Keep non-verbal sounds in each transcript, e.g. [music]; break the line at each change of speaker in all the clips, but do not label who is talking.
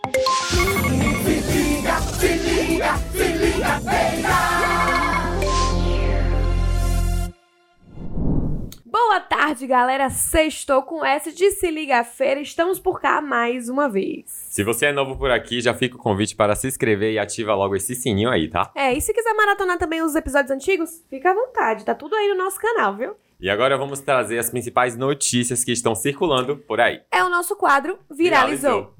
Se liga, se liga, se liga,
Boa tarde, galera. Sextou com S de Se Liga Feira. Estamos por cá mais uma vez.
Se você é novo por aqui, já fica o convite para se inscrever e ativa logo esse sininho aí, tá?
É, e se quiser maratonar também os episódios antigos, fica à vontade. Tá tudo aí no nosso canal, viu?
E agora vamos trazer as principais notícias que estão circulando por aí.
É o nosso quadro Viralizou.
A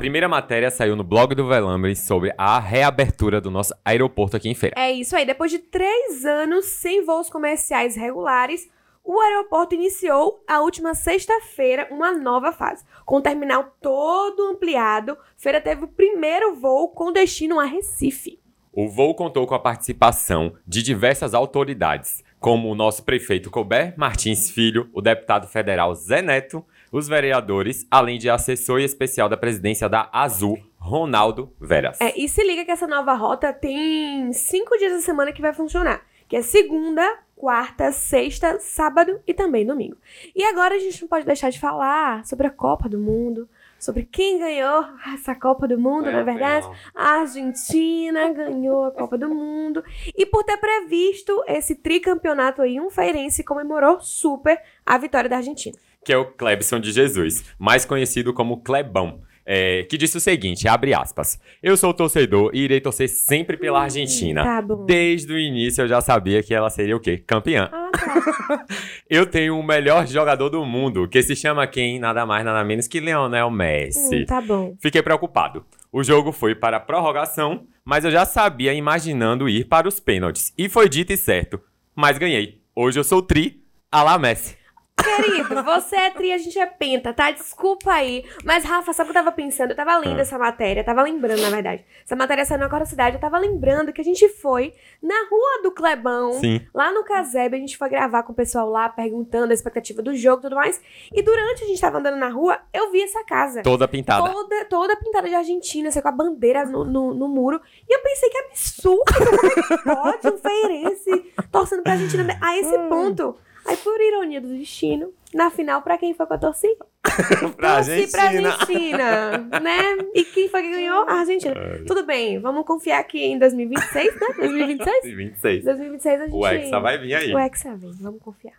primeira matéria saiu no blog do Velambre sobre a reabertura do nosso aeroporto aqui em Feira.
É isso aí. Depois de três anos sem voos comerciais regulares, o aeroporto iniciou a última sexta-feira uma nova fase. Com o terminal todo ampliado, Feira teve o primeiro voo com destino a Recife.
O voo contou com a participação de diversas autoridades, como o nosso prefeito Colbert Martins Filho, o deputado federal Zé Neto, os vereadores, além de assessor especial da presidência da Azul, Ronaldo Veras.
É, e se liga que essa nova rota tem cinco dias da semana que vai funcionar, que é segunda, quarta, sexta, sábado e também domingo. E agora a gente não pode deixar de falar sobre a Copa do Mundo, sobre quem ganhou essa Copa do Mundo, na verdade. A Argentina ganhou a Copa do Mundo. E por ter previsto esse tricampeonato aí, um feirense comemorou super a vitória da Argentina.
Que é o Clebson de Jesus, mais conhecido como Clebão. é, que disse o seguinte, abre aspas. Eu sou torcedor e irei torcer sempre pela Argentina.
tá bom.
Desde o início eu já sabia que ela seria o quê? Campeã.
Ah, tá. [laughs]
Eu tenho o melhor jogador do mundo, que se chama quem? Nada mais, nada menos que Leonel Messi.
Hum, tá bom.
Fiquei preocupado. O jogo foi para a prorrogação, mas eu já sabia imaginando ir para os pênaltis. E foi dito e certo. Mas ganhei. Hoje eu sou tri, a la Messi.
Querido, você é tri, a gente é penta, tá? Desculpa aí. Mas, Rafa, sabe o que eu tava pensando? Eu tava lendo
Ah.
essa matéria, tava lembrando, na verdade. Essa matéria saiu na Cora Cidade, eu tava lembrando que a gente foi na rua do Clebão.
Sim.
Lá no Caseb, a gente foi gravar com o pessoal lá, perguntando a expectativa do jogo e tudo mais. E durante a gente tava andando na rua, eu vi essa casa.
Toda pintada.
Toda, toda pintada de Argentina, assim, com a bandeira no, no, no muro. E eu pensei que absurdo, como [laughs] é que pode um feirense torcendo pra Argentina a esse
Hum.
ponto. Aí, por ironia do destino, na final, pra quem foi que eu torci? [laughs]
pra
torci pra
Argentina.
Argentina, né? E quem foi que ganhou? A Argentina. Tudo bem, vamos confiar que em 2026, né? 2026?
26.
2026 a gente...
O Hexa vai vir aí.
O Hexa vem, vamos confiar.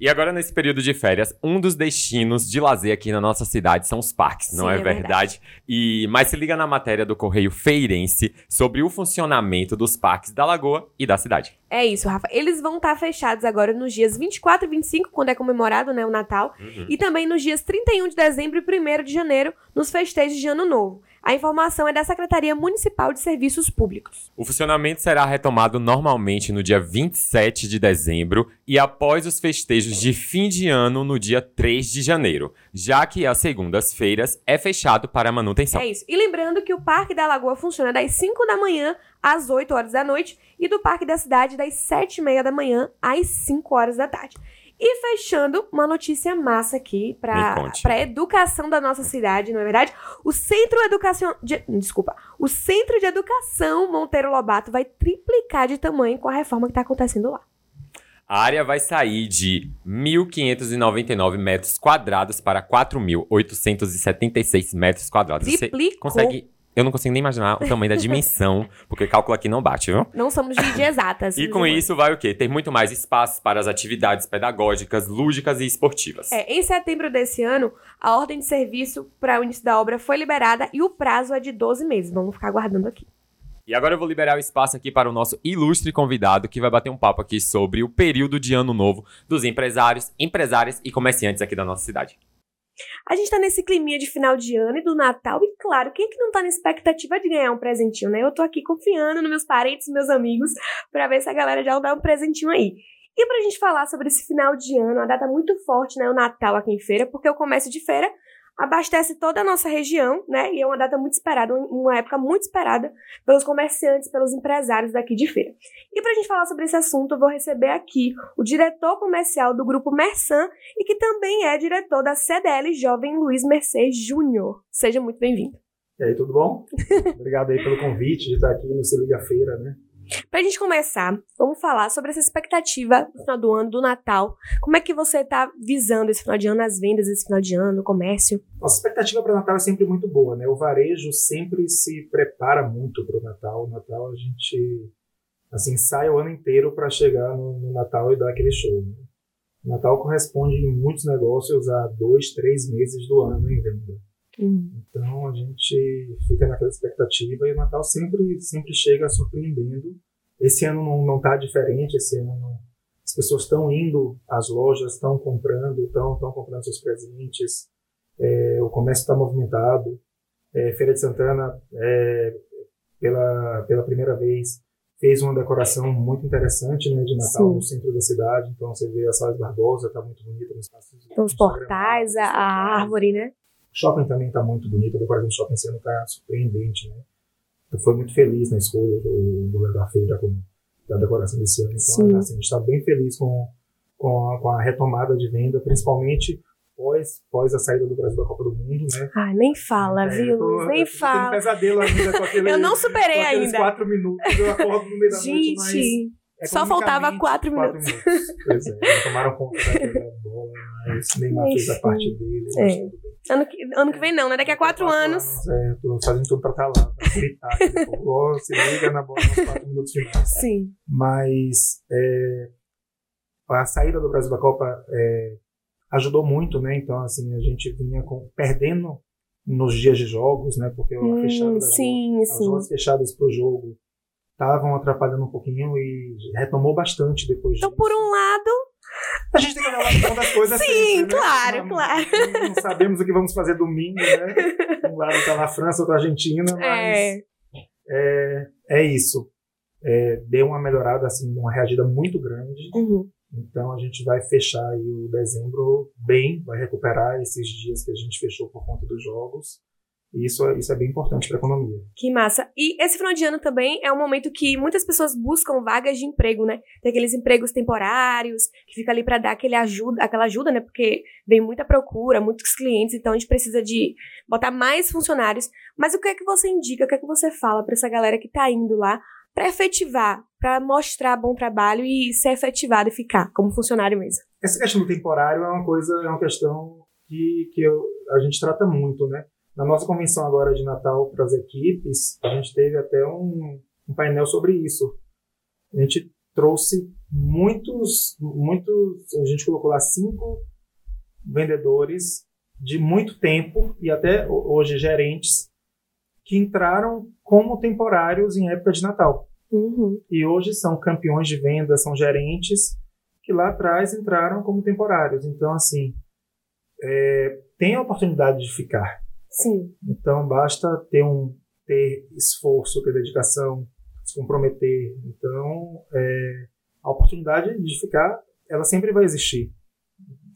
E agora, nesse período de férias, um dos destinos de lazer aqui na nossa cidade são os parques, não
Sim,
é,
é
verdade? E Mas se liga na matéria do Correio Feirense sobre o funcionamento dos parques da Lagoa e da cidade.
É isso, Rafa. Eles vão estar fechados agora nos dias 24 e 25, quando é comemorado né, o Natal,
Uhum.
e também nos dias 31 de dezembro e 1 de janeiro, nos festejos de Ano Novo. A informação é da Secretaria Municipal de Serviços Públicos.
O funcionamento será retomado normalmente no dia 27 de dezembro e após os festejos de fim de ano no dia 3 de janeiro, já que às segundas-feiras é fechado para manutenção.
É isso. E lembrando que o Parque da Lagoa funciona das 5 da manhã às 8 horas da noite e do Parque da Cidade das 7 e meia da manhã às 5 horas da tarde. E fechando, uma notícia massa aqui para
conte.
a educação da nossa cidade, não é verdade? O Centro Educação... De, desculpa. O Centro de Educação Monteiro Lobato vai triplicar de tamanho com a reforma que está acontecendo lá.
A área vai sair de 1.599 metros quadrados para 4.876 metros quadrados. Você
Triplicou.
consegue... Eu não consigo nem imaginar o tamanho da dimensão, porque cálculo aqui não bate, viu?
Não somos de, exatas. [laughs]
E com isso vai o quê? Ter muito mais espaço para as atividades pedagógicas, lúdicas e esportivas.
É, em setembro desse ano, a ordem de serviço para o início da obra foi liberada e o prazo é de 12 meses. Vamos ficar aguardando aqui.
E agora eu vou liberar o espaço aqui para o nosso ilustre convidado, que vai bater um papo aqui sobre o período de ano novo dos empresários, empresárias e comerciantes aqui da nossa cidade.
A gente tá nesse climinha de final de ano e do Natal, e claro, quem é que não tá na expectativa de ganhar um presentinho, né? Eu tô aqui confiando nos meus parentes, meus amigos, pra ver se a galera já dá um presentinho aí. E pra gente falar sobre esse final de ano, uma data muito forte, né? O Natal aqui em feira, porque o comércio de feira abastece toda a nossa região, né? E é uma data muito esperada, uma época muito esperada pelos comerciantes, pelos empresários daqui de feira. E pra gente falar sobre esse assunto, eu vou receber aqui o diretor comercial do grupo Mersan e que também é diretor da CDL Jovem Luiz Mercedes Júnior. Seja muito bem-vindo.
E aí, tudo bom? [laughs] Obrigado aí pelo convite de estar aqui no Se Liga Feira, né?
Pra gente começar, vamos falar sobre essa expectativa no final do ano, do Natal. Como é que você tá visando esse final de ano, as vendas desse final de ano, o comércio?
Nossa expectativa para o Natal é sempre muito boa, né? O varejo sempre se prepara muito para o Natal. O Natal a gente assim sai o ano inteiro para chegar no, no, Natal e dar aquele show. Né? O Natal corresponde em muitos negócios a dois, três meses do ano em venda.
Hum.
Então a gente fica naquela expectativa e o Natal sempre, sempre chega surpreendendo. Esse ano não, não tá diferente, esse ano não, as pessoas estão indo às lojas, estão comprando, estão comprando seus presentes, é, o comércio está movimentado. É, Feira de Santana, é, pela, pela primeira vez, fez uma decoração muito interessante né, de Natal Sim. no centro da cidade. Então você vê a Sala de Barbosa, está muito bonita.
Então, os portais, a, a árvore, né?
Shopping também está muito bonito, a decoração do shopping esse ano está surpreendente, né? Eu fui muito feliz na escolha do, do da feira com da decoração desse ano. Então, assim, a gente está bem feliz com, com a, com, a, retomada de venda, principalmente pós, pós a saída do Brasil da Copa do Mundo, né?
Ai, nem fala, é, viu? Tô, nem eu fala.
Eu um pesadelo ainda [laughs] com aquele,
Eu não superei ainda.
quatro minutos, eu acordo no meio da
gente,
noite,
mas... Só faltava quatro,
quatro minutos. minutos. Pois é, tomaram conta da bola, mas Neymar fez a parte dele.
É. Ano que, ano que vem não, né? Daqui a quatro, quatro anos.
anos. É, tô fazendo tudo pra estar tá lá, pra gritar. Depois, se liga na bola nos quatro minutos finais.
Sim.
Mas é, a saída do Brasil da Copa é, ajudou muito, né? Então, assim, a gente vinha com, perdendo nos dias de jogos, né? Porque hum, fechada
sim,
as ruas fechadas pro jogo estavam atrapalhando um pouquinho e retomou bastante depois
então,
disso.
Então, por um lado,
a gente tem que olhar das coisas
Sim,
sempre,
né? claro,
não,
claro.
Não, sabemos o que vamos fazer domingo, né? Um lado está na França, outro na Argentina, mas é, é, é isso. É, deu uma melhorada, assim, uma reagida muito grande.
Uhum.
Então a gente vai fechar aí o dezembro bem, vai recuperar esses dias que a gente fechou por conta dos jogos. E isso, é, isso é bem importante para a economia.
Que massa. E esse final de ano também é um momento que muitas pessoas buscam vagas de emprego, né? Tem aqueles empregos temporários, que fica ali para dar aquele ajuda, aquela ajuda, né? Porque vem muita procura, muitos clientes, então a gente precisa de botar mais funcionários. Mas o que é que você indica, o que é que você fala para essa galera que tá indo lá para efetivar, para mostrar bom trabalho e ser efetivado e ficar como funcionário mesmo?
Essa questão do temporário é uma coisa, é uma questão que, que eu, a gente trata muito, né? Na nossa convenção agora de Natal para as equipes, a gente teve até um, um painel sobre isso. A gente trouxe muitos, muitos, a gente colocou lá cinco vendedores de muito tempo e até hoje gerentes que entraram como temporários em época de Natal.
Uhum.
E hoje são campeões de venda, são gerentes que lá atrás entraram como temporários. Então, assim, é, tem a oportunidade de ficar.
Sim.
Então basta ter um ter esforço, ter dedicação, se comprometer. Então é, a oportunidade de ficar, ela sempre vai existir.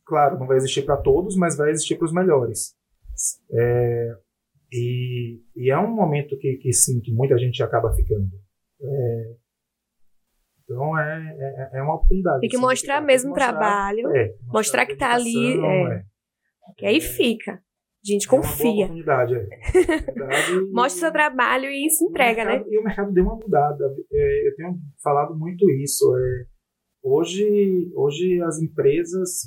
Claro, não vai existir para todos, mas vai existir para os melhores. É, e, e, é um momento que, que sim, que muita gente acaba ficando. É, então é, é, é, uma oportunidade.
Tem que mostrar mesmo o trabalho, é, mostrar, mostrar que está ali, é. que aí fica. Gente confia.
É uma oportunidade, é. [laughs]
Mostra o seu trabalho e se entrega,
mercado,
né?
E o mercado deu uma mudada. É, eu tenho falado muito isso. É, hoje, hoje as empresas,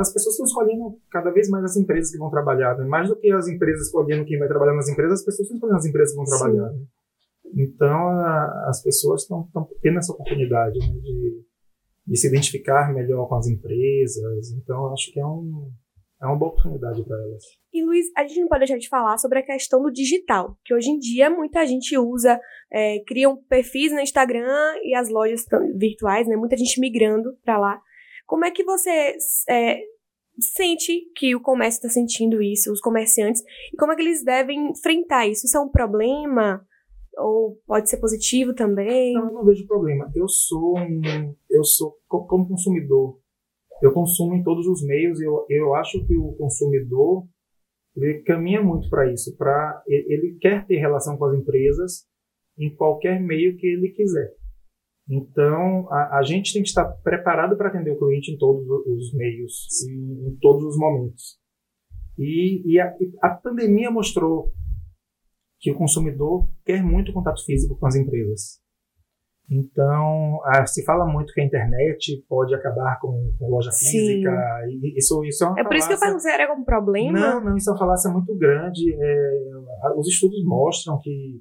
as pessoas estão escolhendo cada vez mais as empresas que vão trabalhar. Né? Mais do que as empresas escolhendo quem vai trabalhar nas empresas, as pessoas estão escolhendo as empresas que vão trabalhar. Né? Então, a, as pessoas estão tendo essa oportunidade né, de, de se identificar melhor com as empresas. Então, acho que é um é uma boa oportunidade para elas.
E Luiz, a gente não pode deixar de falar sobre a questão do digital, que hoje em dia muita gente usa, é, criam perfis no Instagram e as lojas virtuais, né? Muita gente migrando para lá. Como é que você é, sente que o comércio está sentindo isso, os comerciantes, e como é que eles devem enfrentar isso? Isso é um problema? Ou pode ser positivo também?
Não, eu não vejo problema. Eu sou um, eu sou como consumidor eu consumo em todos os meios. Eu, eu acho que o consumidor ele caminha muito para isso, para ele quer ter relação com as empresas em qualquer meio que ele quiser. Então, a, a gente tem que estar preparado para atender o cliente em todos os meios, em, em todos os momentos. E, e a, a pandemia mostrou que o consumidor quer muito contato físico com as empresas. Então, ah, se fala muito que a internet pode acabar com, com loja física. E isso, isso é uma
É por isso que eu
falácia.
se era algum problema.
Não, não, isso é uma falácia muito grande. É, os estudos mostram que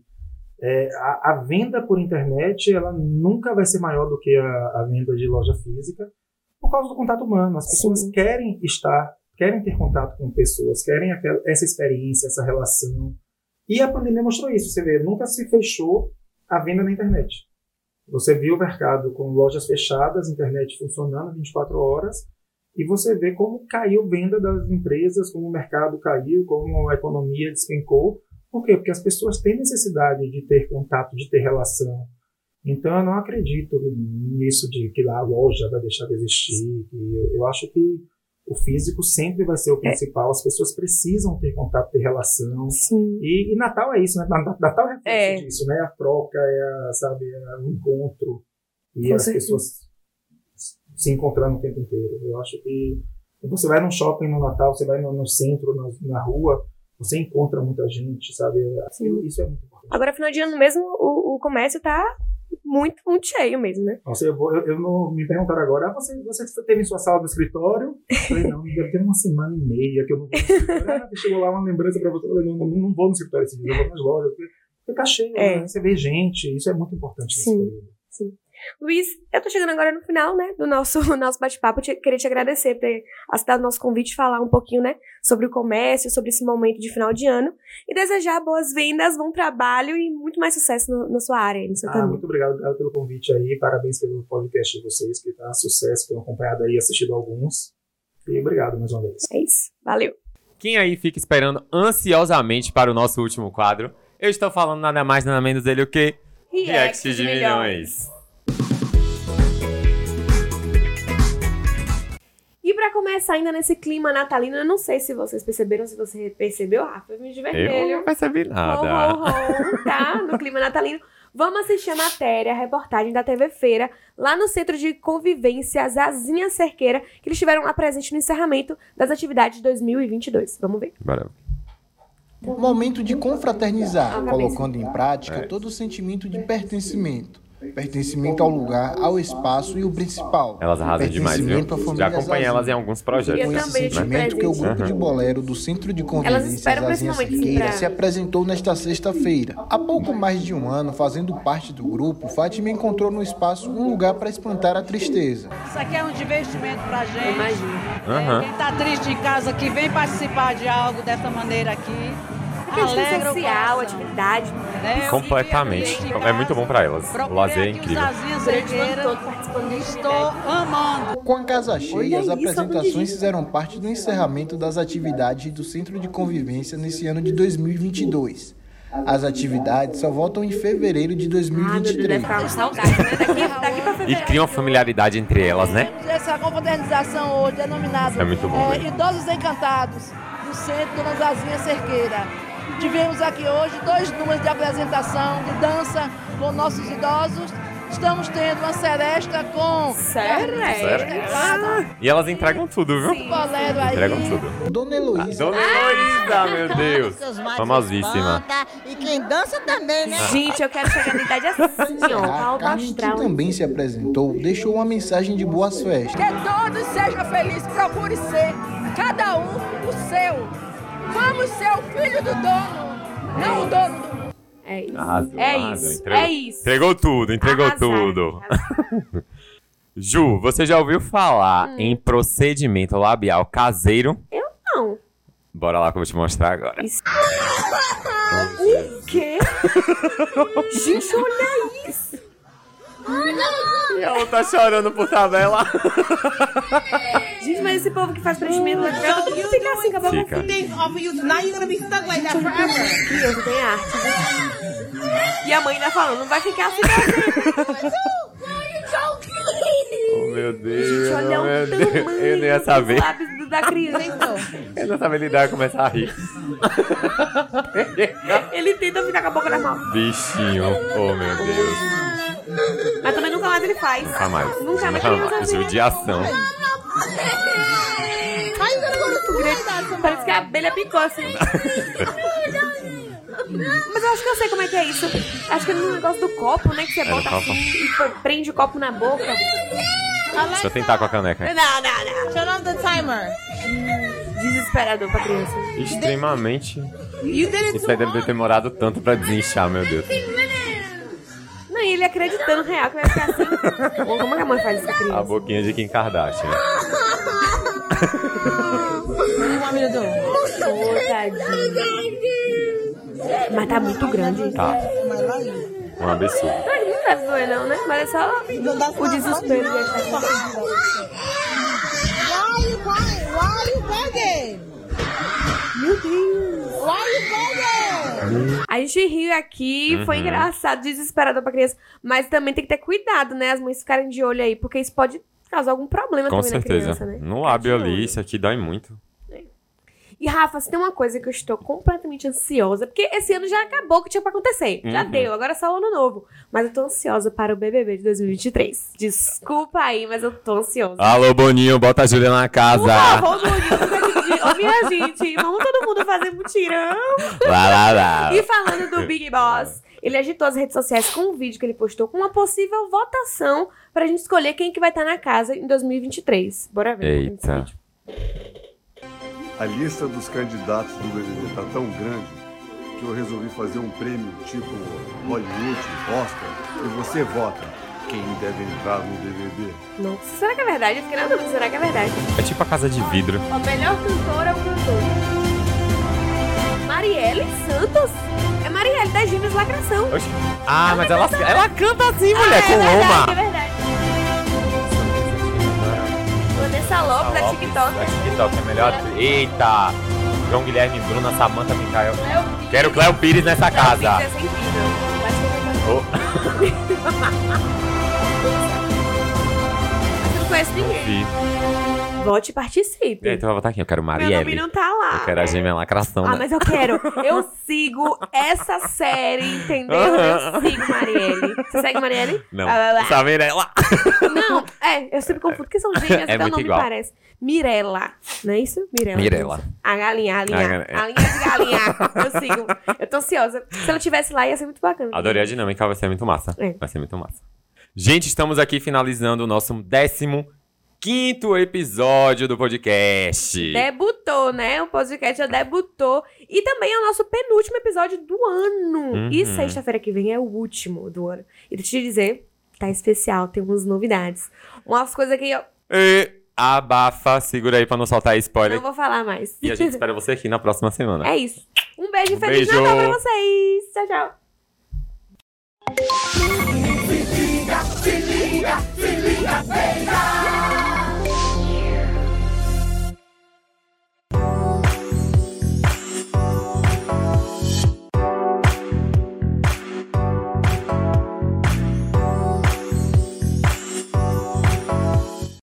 é, a, a venda por internet ela nunca vai ser maior do que a, a venda de loja física por causa do contato humano. As pessoas
Sim.
querem estar, querem ter contato com pessoas, querem aquela- essa experiência, essa relação. E a pandemia mostrou isso. Você vê, nunca se fechou a venda na internet. Você viu o mercado com lojas fechadas, internet funcionando 24 horas, e você vê como caiu venda das empresas, como o mercado caiu, como a economia despencou. Por quê? Porque as pessoas têm necessidade de ter contato, de ter relação. Então eu não acredito nisso de que a loja vai deixar de existir. eu acho que o físico sempre vai ser o principal. As pessoas precisam ter contato, ter relação.
Sim.
E, e Natal é isso, né? Na- Natal é reflexo
É.
disso, né? A troca, é a, sabe, é o encontro. E
Com
as
certeza.
pessoas se encontrando o tempo inteiro. Eu acho que você vai num shopping no Natal, você vai no, no centro, na, na rua, você encontra muita gente, sabe? Isso é muito importante.
Agora, final de ano mesmo, o, o comércio tá muito, muito cheio mesmo, né?
Nossa, eu, vou, eu, eu não me perguntaram agora, ah, você, você teve em sua sala do escritório? Eu falei, não, [laughs] deve ter uma semana e meia que eu não vou no escritório. Ah, chegou lá uma lembrança pra você. Eu falei, não, não, não vou no escritório esse dia, eu vou nas lojas. Porque, tá cheio,
É.
né? Você vê gente, isso é muito importante nesse
Sim. Luiz, eu tô chegando agora no final, né, do nosso, [laughs] nosso bate-papo. Queria te agradecer por ter aceitado o nosso convite, falar um pouquinho, né, sobre o comércio, sobre esse momento de final de ano. E desejar boas vendas, bom trabalho e muito mais sucesso no- na sua área, no seu
Ah,
caminho.
muito obrigado, obrigado pelo convite aí. Parabéns pelo podcast de vocês, que tá sucesso. Tenho acompanhado aí, assistido alguns. E obrigado mais uma vez.
É isso. Valeu.
Quem aí fica esperando ansiosamente para o nosso último quadro? Eu estou falando nada mais, nada menos dele o que? React de milhões.
E começar ainda nesse clima natalino, eu não sei se vocês perceberam, se você percebeu, Rafa, eu me de
Eu
vermelho.
não percebi nada.
ho, ho, tá? No clima natalino. Vamos assistir a matéria, a reportagem da TV Feira, lá no Centro de Convivência Zazinha Cerqueira, que eles estiveram lá presente no encerramento das atividades de 2022. Vamos ver.
Bora.
Momento de confraternizar,
Ah,
colocando em prática
É.
todo o sentimento de pertencimento. Pertencimento ao lugar, ao espaço e o principal.
Elas arrasam demais, viu? Já acompanhei elas em alguns
Eu
projetos.
Com esse
também
sentimento que o grupo de bolero do Centro de Convivência Zazinha Siqueira
pra-
se apresentou nesta sexta-feira. Há pouco mais de um ano, fazendo parte do grupo, Fátima encontrou no espaço um lugar para espantar a tristeza.
Isso aqui é um divertimento pra gente.
Imagina.
Aham.
É, quem tá triste em casa que vem participar de algo dessa maneira aqui.
Questão
alegra
social, atividade.
né? Eu
Completamente. É muito bom pra elas. O lazer é incrível.
Estou amando.
Com a casa cheia,
Olha
as apresentações fizeram parte do encerramento das atividades do Centro de Convivência nesse ano de 2022. As atividades só voltam em fevereiro de
Ah, meu Deus, deve
2023.
ficar uma saudade, né? Daqui, daqui pra
E cria uma familiaridade entre elas, né?
Essa confraternização hoje denominada
Isso é muito bom,
é,
né?
Idosos Encantados, do Centro Dona Zazinha Cerqueira. Tivemos aqui hoje dois números de apresentação de dança com nossos idosos. Estamos tendo uma seresta com
Sério?
Seresta,
E elas entregam tudo, viu?
Sim.
bolero aí.
Entregam tudo.
Dona Heloísa,
Dona Heloísa, meu Deus. Famosíssima.
E quem dança também, né?
Gente, eu quero chegar na idade assim, ó,
a
alto
Carmen, que
astral.
também se apresentou, deixou uma mensagem de boas festas.
Que todos sejam felizes, procure ser, cada um o seu. Vamos ser o filho do dono, não o dono do mundo.
É isso.
Arrasou,
é
arrasou,
isso.
entregou.
É isso.
Entregou tudo, entregou
Arrasaram.
tudo. [laughs] Ju, você já ouviu falar
Hum.
em procedimento labial caseiro?
Não.
Bora lá que eu vou te mostrar agora.
Isso. [laughs] O quê? [laughs] Gente, olha isso.
E ela tá chorando por tabela. [laughs]
Gente, mas esse povo que faz preenchimento labial, todo mundo fica assim, acabou
Fica.
Criança tem arte, viu? E a mãe ainda falando, não vai ficar assim.
Oh, meu Deus.
Gente, olha o
meu Deus.
tamanho
Eu não ia
dos
saber.
lábios do- da criança.
Eu não sabia lidar e começar a rir.
Ele tenta ficar com a boca na mão.
Bichinho. Oh, meu Deus.
Mas também nunca mais ele faz.
Nunca mais.
Nunca mais
Nunca mais. Judiação.
Parece que a abelha picou assim. Mas eu acho que eu sei como é que é isso. Acho que é no negócio do copo, né? Que você
É,
bota
copo.
assim e prende o copo na boca.
Deixa eu tentar com a caneca.
Não, não, não.
Turn on the timer.
Desesperador pra criança.
Extremamente. Isso aí deve ter demorado tanto pra desinchar, meu Deus.
Ele acreditando real que vai ficar assim. [laughs] Como é que a mãe faz isso com a
boquinha de Kim Kardashian.
Tadinho. [laughs] Mas tá muito grande.
Tá. Um absurdo.
Não, deve doer, não, né? Mas é só o desespero de achar que
Why are you crying? Why are you begging?
Meu Deus.
Why are you begging?
A gente riu aqui, foi
Uhum.
engraçado, desesperador pra criança. Mas também tem que ter cuidado, né? As mães ficarem de olho aí, porque isso pode causar algum problema
Com
também na
certeza.
criança, né?
No lábio ali, isso aqui dói muito.
E Rafa, se tem uma coisa que eu estou completamente ansiosa, porque esse ano já acabou o que tinha pra acontecer. Já
Uhum.
deu, agora é só o ano novo. Mas eu tô ansiosa para o BBB de 2023. Desculpa aí, mas eu tô ansiosa.
Alô, Boninho, bota a Júlia na
Por
casa.
favor, Boninho, ô minha gente, vamos todo mundo fazer mutirão.
Lá, lá, lá.
E falando do Big Boss, ele agitou as redes sociais com um vídeo que ele postou com uma possível votação pra gente escolher quem que vai estar na casa em 2023. Bora ver. desse
Eita.
vídeo.
A lista dos candidatos do BBB tá tão grande que eu resolvi fazer um prêmio tipo Hollywood, Oscar, e você vota quem deve entrar no BBB.
Nossa, será que é verdade? Eu fiquei na dúvida, será que é verdade?
É tipo a casa de vidro.
O melhor cantor é o cantor. Marielle Santos? É Marielle da Gêmeos Lacração.
Oxi. Ah, mas ela, ela canta assim, mulher,
Ah,
com
é verdade,
loma.
é verdade. Vanessa Lopes, da TikTok.
A TikTok é melhor. Eita! João Guilherme, Bruna, Samanta, Micael. Quero Cléo Pires nessa casa.
Pires, é incrível. Acho que [laughs] conheço ninguém. Vote e participe.
E aí, tu vai votar aqui. Eu quero
Meu nome
Marielle.
não tá lá.
Eu quero a gêmea lacração,
Ah,
né?
mas eu quero. [laughs] Eu sigo essa série, entendeu? Eu sigo Marielle. Você segue Marielle?
Não.
Ah.
Essa Mirella.
Não, é, eu sempre confundo porque são gêmeas,
É
até o
muito
nome
igual.
parece. Mirella, não é isso? Mirella.
Mirella.
A galinha, a linha.
A
A,
galinha.
linha de galinha. Eu sigo. Eu tô ansiosa. Se ela tivesse lá, ia ser muito bacana.
Adorei a dinâmica, vai ser muito massa.
É.
Vai ser muito massa. Gente, estamos aqui finalizando o nosso décimo quinto episódio do podcast.
Debutou, né? O podcast já debutou. E também é o nosso penúltimo episódio do ano. E
Uhum.
sexta-feira que vem é o último do ano. E deixa eu te dizer, tá especial, tem umas novidades. Umas coisas que eu
E abafa, segura aí pra não soltar spoiler.
não vou falar mais.
E a gente espera você aqui na próxima semana.
É isso. Um beijo e
Um
feliz
beijo.
Natal pra vocês. Tchau, tchau.